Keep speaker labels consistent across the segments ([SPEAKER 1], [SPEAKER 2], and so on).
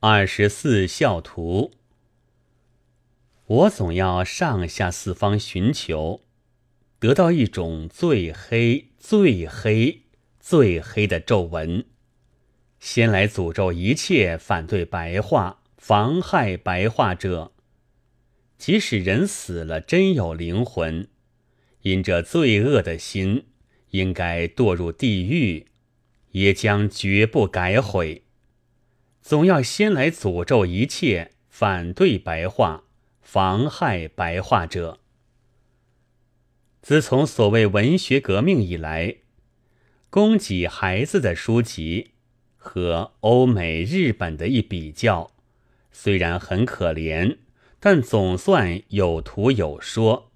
[SPEAKER 1] 二十四孝图，我总要上下四方寻求，得到一种最黑、最黑、最黑的皱纹，先来诅咒一切反对白话、妨害白话者。即使人死了，真有灵魂，因这罪恶的心，应该堕入地狱，也将绝不改悔。总要先来诅咒一切反对白话、妨害白话者。自从所谓文学革命以来，供给孩子的书籍和欧美、日本的一比较，虽然很可怜，但总算有图有说，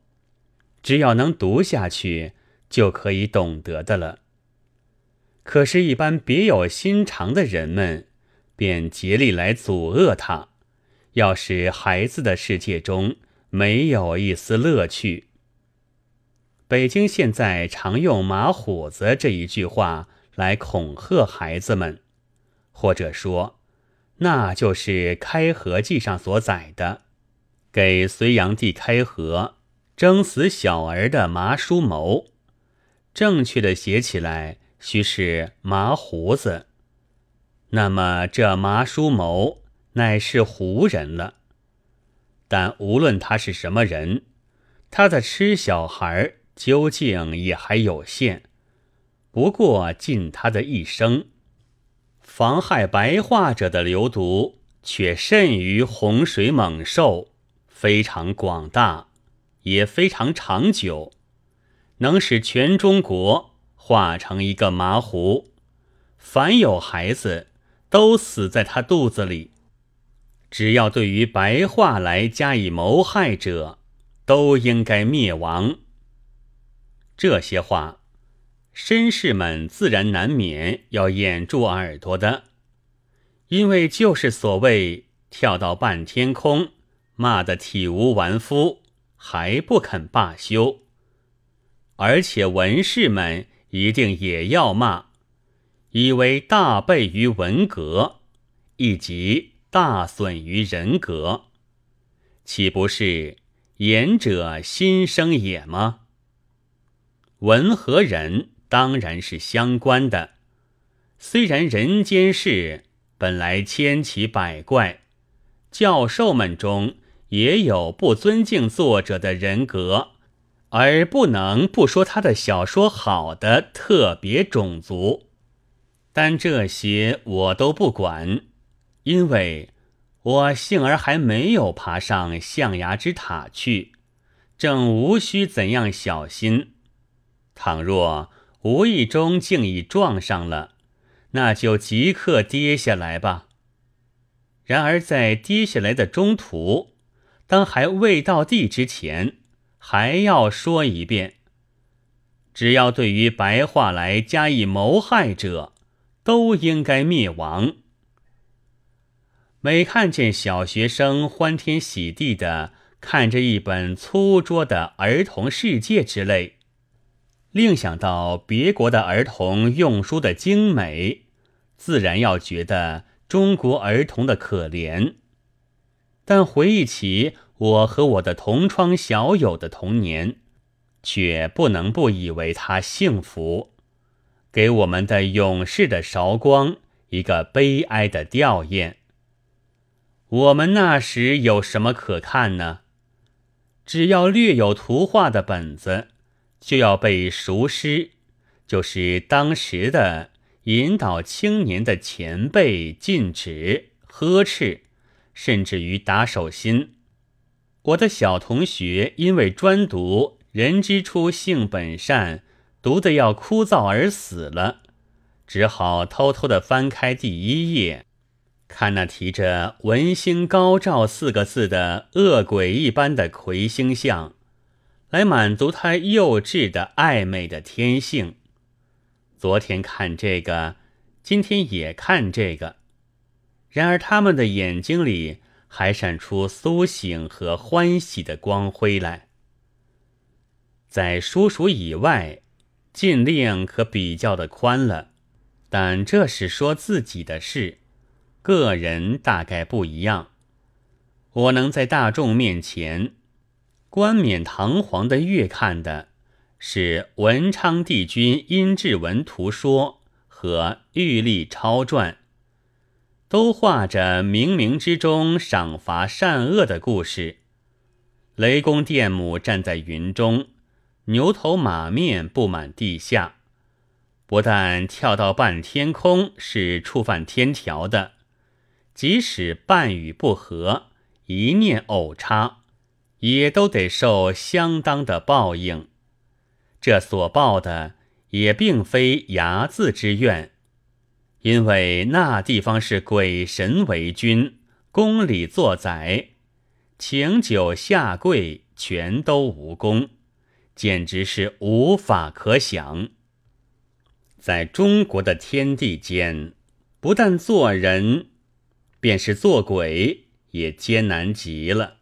[SPEAKER 1] 只要能读下去，就可以懂得的了。可是，一般别有心肠的人们。便竭力来阻遏他，要使孩子的世界中没有一丝乐趣。北京现在常用“马虎子”这一句话来恐吓孩子们，或者说，那就是《开河记》上所载的，给隋炀帝开河、征死小儿的麻叔谋。正确的写起来，须是“麻胡子”。那么这麻叔谋乃是胡人了，但无论他是什么人，他的吃小孩究竟也还有限。不过尽他的一生，妨害白化者的流毒却甚于洪水猛兽，非常广大，也非常长久，能使全中国化成一个麻湖。凡有孩子。都死在他肚子里。只要对于白话来加以谋害者，都应该灭亡。这些话，绅士们自然难免要掩住耳朵的，因为就是所谓跳到半天空，骂得体无完肤，还不肯罢休。而且文士们一定也要骂。以为大悖于文革，以及大损于人格，岂不是言者心生也吗？文和人当然是相关的。虽然人间事本来千奇百怪，教授们中也有不尊敬作者的人格，而不能不说他的小说好的特别种族。但这些我都不管，因为我幸而还没有爬上象牙之塔去，正无需怎样小心。倘若无意中竟已撞上了，那就即刻跌下来吧。然而在跌下来的中途，当还未到地之前，还要说一遍：只要对于白话来加以谋害者。都应该灭亡。每看见小学生欢天喜地的看着一本粗拙的儿童世界之类，另想到别国的儿童用书的精美，自然要觉得中国儿童的可怜。但回忆起我和我的同窗小友的童年，却不能不以为他幸福。给我们的勇士的韶光一个悲哀的吊唁。我们那时有什么可看呢？只要略有图画的本子，就要被熟师，就是当时的引导青年的前辈禁止呵斥，甚至于打手心。我的小同学因为专读“人之初，性本善”。读得要枯燥而死了，只好偷偷的翻开第一页，看那提着“文星高照”四个字的恶鬼一般的魁星像，来满足他幼稚的暧昧的天性。昨天看这个，今天也看这个，然而他们的眼睛里还闪出苏醒和欢喜的光辉来。在叔叔以外。禁令可比较的宽了，但这是说自己的事，个人大概不一样。我能在大众面前冠冕堂皇的阅看的，是文昌帝君殷志文图说和玉历超传，都画着冥冥之中赏罚善恶的故事。雷公电母站在云中，牛头马面布满地下，不但跳到半天空是触犯天条的，即使半语不合。一念偶差，也都得受相当的报应。这所报的也并非睚眦之怨，因为那地方是鬼神为君，宫里作宰，请酒下跪全都无功，简直是无法可想。在中国的天地间，不但做人，便是做鬼。也艰难极了。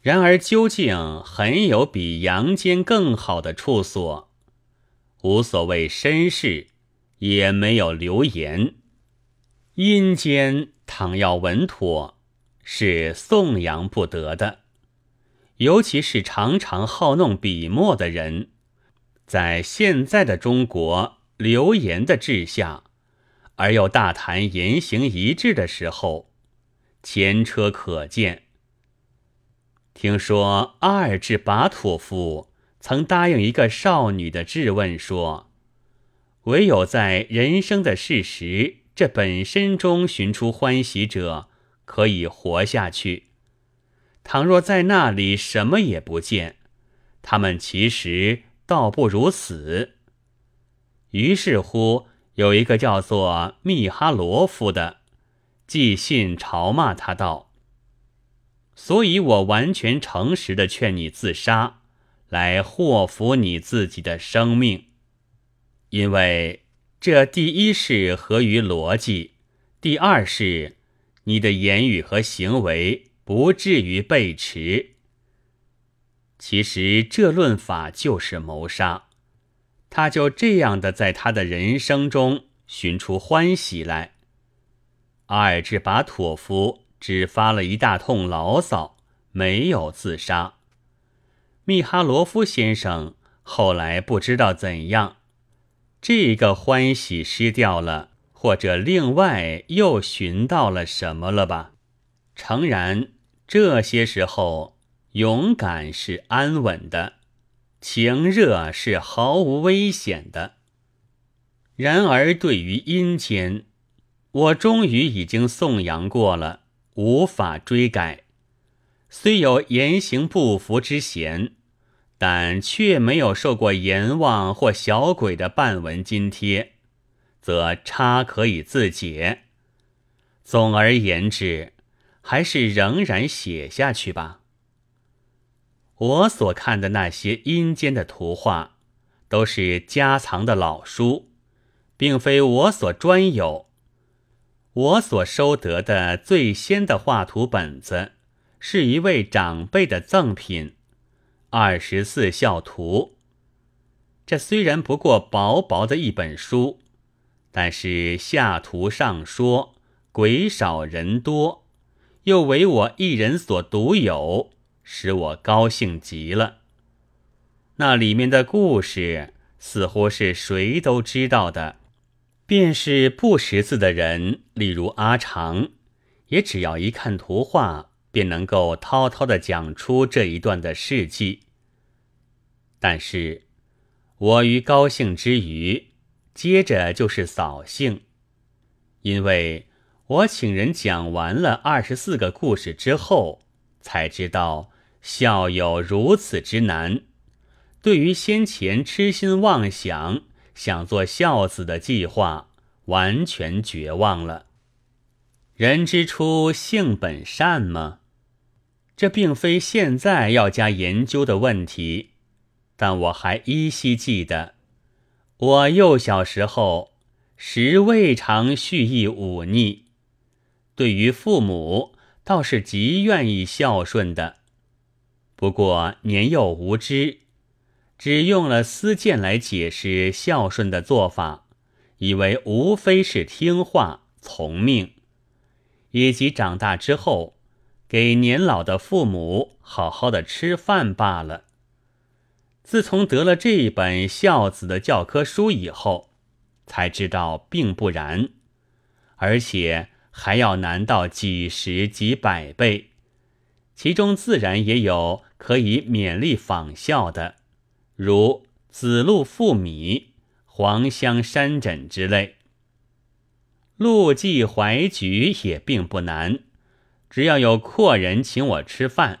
[SPEAKER 1] 然而，究竟很有比阳间更好的处所，无所谓身世，也没有流言。阴间倘要稳妥，是颂扬不得的。尤其是常常好弄笔墨的人，在现在的中国流言的治下，而又大谈言行一致的时候。前车可鉴。听说阿尔智巴托夫曾答应一个少女的质问说：“唯有在人生的事实这本身中寻出欢喜者，可以活下去；倘若在那里什么也不见，他们其实倒不如死。”于是乎，有一个叫做密哈罗夫的。寄信嘲骂他道：“所以我完全诚实的劝你自杀，来祸福你自己的生命。因为这第一是合于逻辑，第二是你的言语和行为不至于背驰。其实这论法就是谋杀，他就这样的在他的人生中寻出欢喜来。”阿尔智巴托夫只发了一大通牢骚，没有自杀。密哈罗夫先生后来不知道怎样，这个欢喜失掉了，或者另外又寻到了什么了吧？诚然，这些时候勇敢是安稳的，情热是毫无危险的。然而，对于阴间，我终于已经颂扬过了，无法追改。虽有言行不符之嫌，但却没有受过阎王或小鬼的半文津贴，则差可以自解。总而言之，还是仍然写下去吧。我所看的那些阴间的图画，都是家藏的老书，并非我所专有。我所收得的最先的画图本子，是一位长辈的赠品，《二十四孝图》。这虽然不过薄薄的一本书，但是下图上说鬼少人多，又为我一人所独有，使我高兴极了。那里面的故事，似乎是谁都知道的。便是不识字的人，例如阿长，也只要一看图画，便能够滔滔的讲出这一段的事迹。但是，我于高兴之余，接着就是扫兴，因为我请人讲完了二十四个故事之后，才知道孝有如此之难。对于先前痴心妄想。想做孝子的计划，完全绝望了。人之初，性本善吗？这并非现在要加研究的问题。但我还依稀记得，我幼小时候时未尝蓄意忤逆，对于父母倒是极愿意孝顺的。不过年幼无知。只用了私见来解释孝顺的做法，以为无非是听话从命，以及长大之后给年老的父母好好的吃饭罢了。自从得了这一本孝子的教科书以后，才知道并不然，而且还要难到几十几百倍，其中自然也有可以勉励仿效的，如子路赋米、黄香山枕之类。陆记怀菊也并不难，只要有阔人请我吃饭。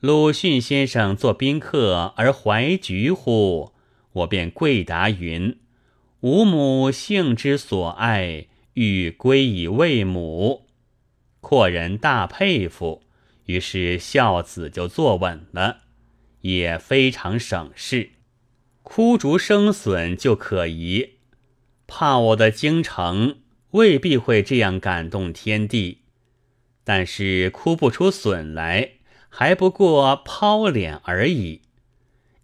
[SPEAKER 1] 鲁迅先生做宾客而怀菊乎？我便跪答云：“吾母性之所爱，欲归以慰母。”阔人大佩服，于是孝子就坐稳了，也非常省事。枯竹生笋就可疑，怕我的京城未必会这样感动天地，但是哭不出笋来。还不过抛脸而已，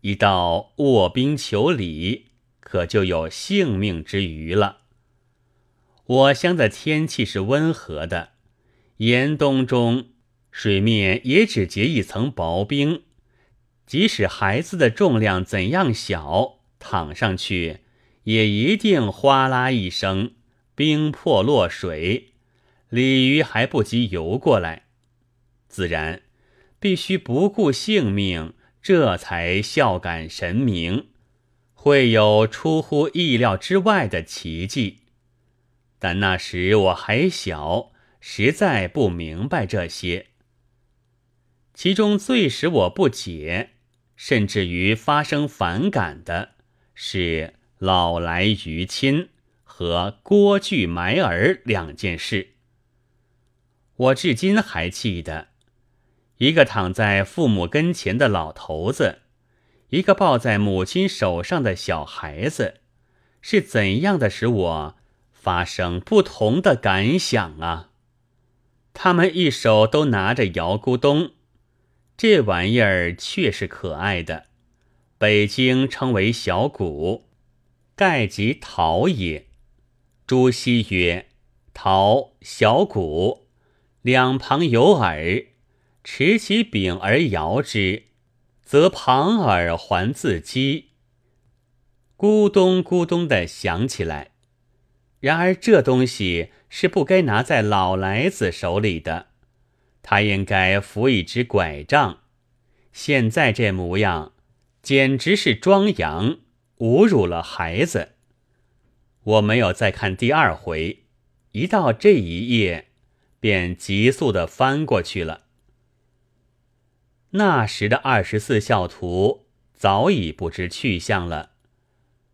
[SPEAKER 1] 一到卧冰求鲤，可就有性命之虞了。我乡的天气是温和的，严冬中水面也只结一层薄冰，即使孩子的重量怎样小，躺上去也一定哗啦一声，冰破落水，鲤鱼还不及游过来，自然。必须不顾性命，这才孝感神明，会有出乎意料之外的奇迹。但那时我还小，实在不明白这些。其中最使我不解，甚至于发生反感的，是老来于亲和郭巨埋儿两件事。我至今还记得。一个躺在父母跟前的老头子，一个抱在母亲手上的小孩子，是怎样的使我发生不同的感想啊？他们一手都拿着摇咕咚，这玩意儿确是可爱的，北京称为小鼓，盖即陶也。朱熹曰：“陶小鼓，两旁有耳。”持其柄而摇之，则旁耳还自击，咕咚咕咚的响起来。然而这东西是不该拿在老来子手里的，他应该扶一只拐杖。现在这模样，简直是装洋，侮辱了孩子。我没有再看第二回，一到这一页，便急速的翻过去了。那时的二十四孝图早已不知去向了，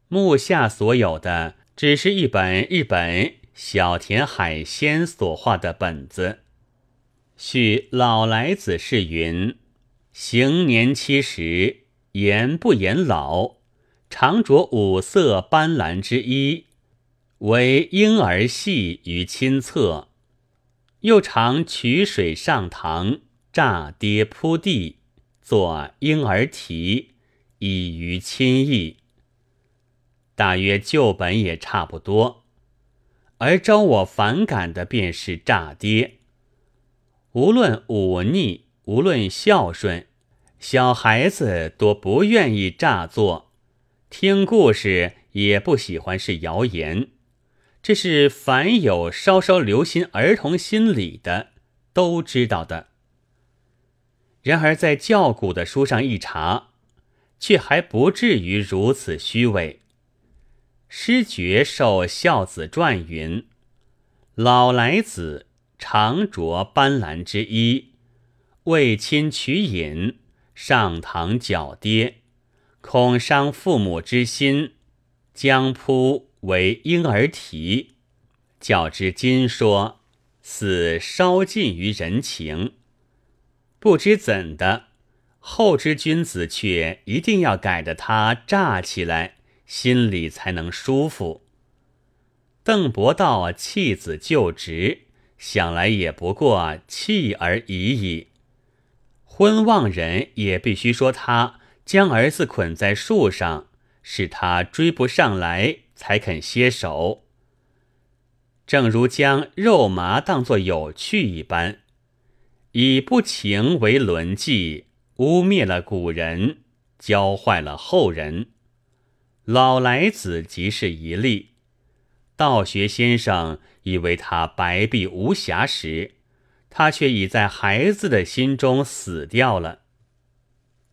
[SPEAKER 1] 目下所有的只是一本日本小田海鲜所画的本子。续老来子是云：行年七十，言不言老，常着五色斑斓之衣，为婴儿戏于亲侧，又常取水上堂。炸跌铺地，作婴儿啼，以于亲意。大约旧本也差不多，而招我反感的便是诈跌。无论忤逆，无论孝顺，小孩子多不愿意诈作，听故事也不喜欢是谣言。这是凡有稍稍留心儿童心理的都知道的。然而，在教古的书上一查，却还不至于如此虚伪。诗诀受孝子传云：“老来子常着斑斓之衣，为亲取饮，上堂脚跌，恐伤父母之心，将扑为婴儿啼。较之今说，似稍近于人情。”不知怎的，后之君子却一定要改得他炸起来，心里才能舒服。邓伯道弃子就职，想来也不过弃而已矣。婚望人也必须说他将儿子捆在树上，使他追不上来，才肯歇手。正如将肉麻当作有趣一般，以不情为伦纪，污蔑了古人，教坏了后人。老来子即是一例。道学先生以为他白璧无瑕时，他却已在孩子的心中死掉了。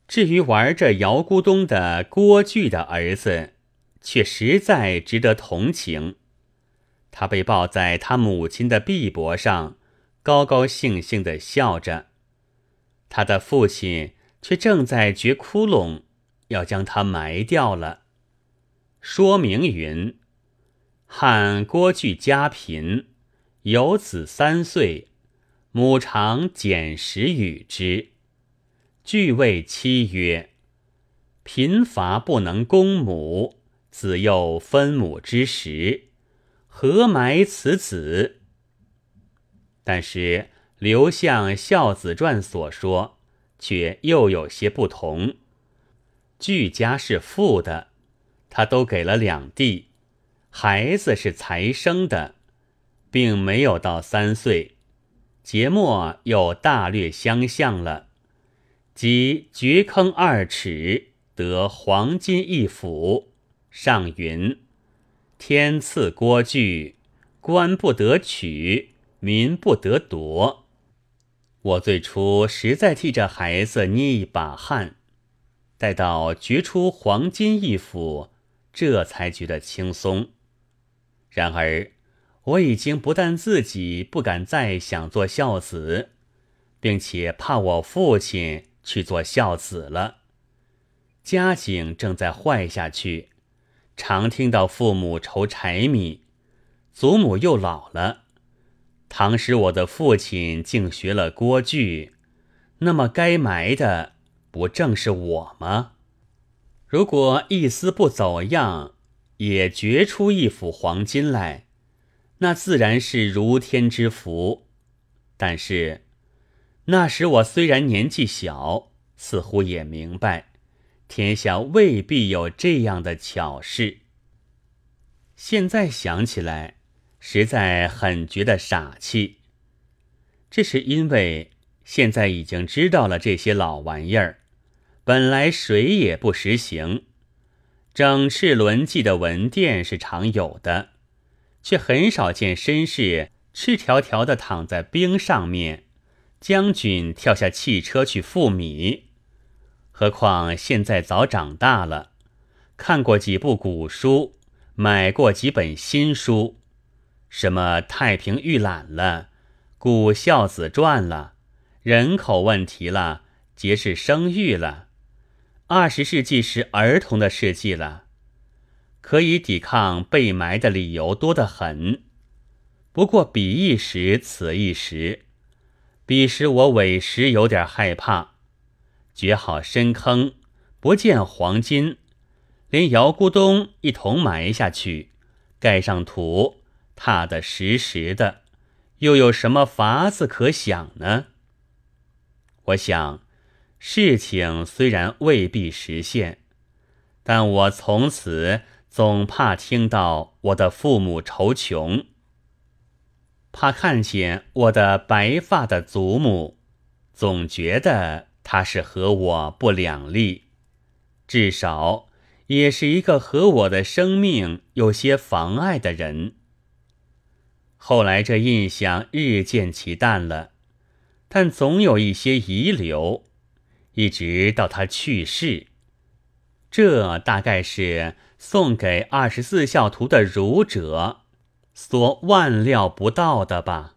[SPEAKER 1] 至于玩着姚咕咚的郭巨的儿子，却实在值得同情。他被抱在他母亲的臂膊上，高高兴兴地笑着。他的父亲却正在掘窟窿，要将他埋掉了。说明云：汉郭巨家贫，有子三岁，母常捡食与之。巨谓妻曰：“贫乏不能供母，子又分母之时，何埋此子？”但是刘向《孝子传》所说，却又有些不同。具家是富的，他都给了两弟，孩子是才生的，并没有到三岁，节末又大略相像了。即掘坑二尺得黄金一斧，上云：“天赐郭巨，官不得取，民不得夺。”我最初实在替这孩子捏一把汗，待到掘出黄金一斧，这才觉得轻松。然而，我已经不但自己不敢再想做孝子，并且怕我父亲。去做孝子了，家境正在坏下去，常听到父母愁柴米，祖母又老了。倘使我的父亲竟学了郭巨，那么该埋的不正是我吗？如果一丝不走样，也掘出一幅黄金来，那自然是如天之福。但是。那时我虽然年纪小，似乎也明白，天下未必有这样的巧事。现在想起来，实在很觉得傻气。这是因为现在已经知道了这些老玩意儿，本来谁也不实行。整饬轮记的文殿是常有的，却很少见绅士赤条条的躺在冰上面。将军跳下汽车去赴米，何况现在早长大了，看过几部古书，买过几本新书，什么《太平御览》了，《古孝子传》了，人口问题了，节制生育了，二十世纪是儿童的世纪了，可以抵抗被埋的理由多得很。不过彼一时，此一时。彼时我委实有点害怕，掘好深坑，不见黄金，连姚咕咚一同埋下去，盖上土，踏得实实的，又有什么法子可想呢？我想，事情虽然未必实现，但我从此总怕听到我的父母愁穷。怕看见我的白发的祖母，总觉得他是和我不两立，至少也是一个和我的生命有些妨碍的人。后来这印象日渐其淡了，但总有一些遗留，一直到他去世。这大概是送给二十四孝图的儒者。所万料不到的吧。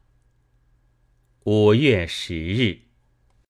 [SPEAKER 1] 五月十日。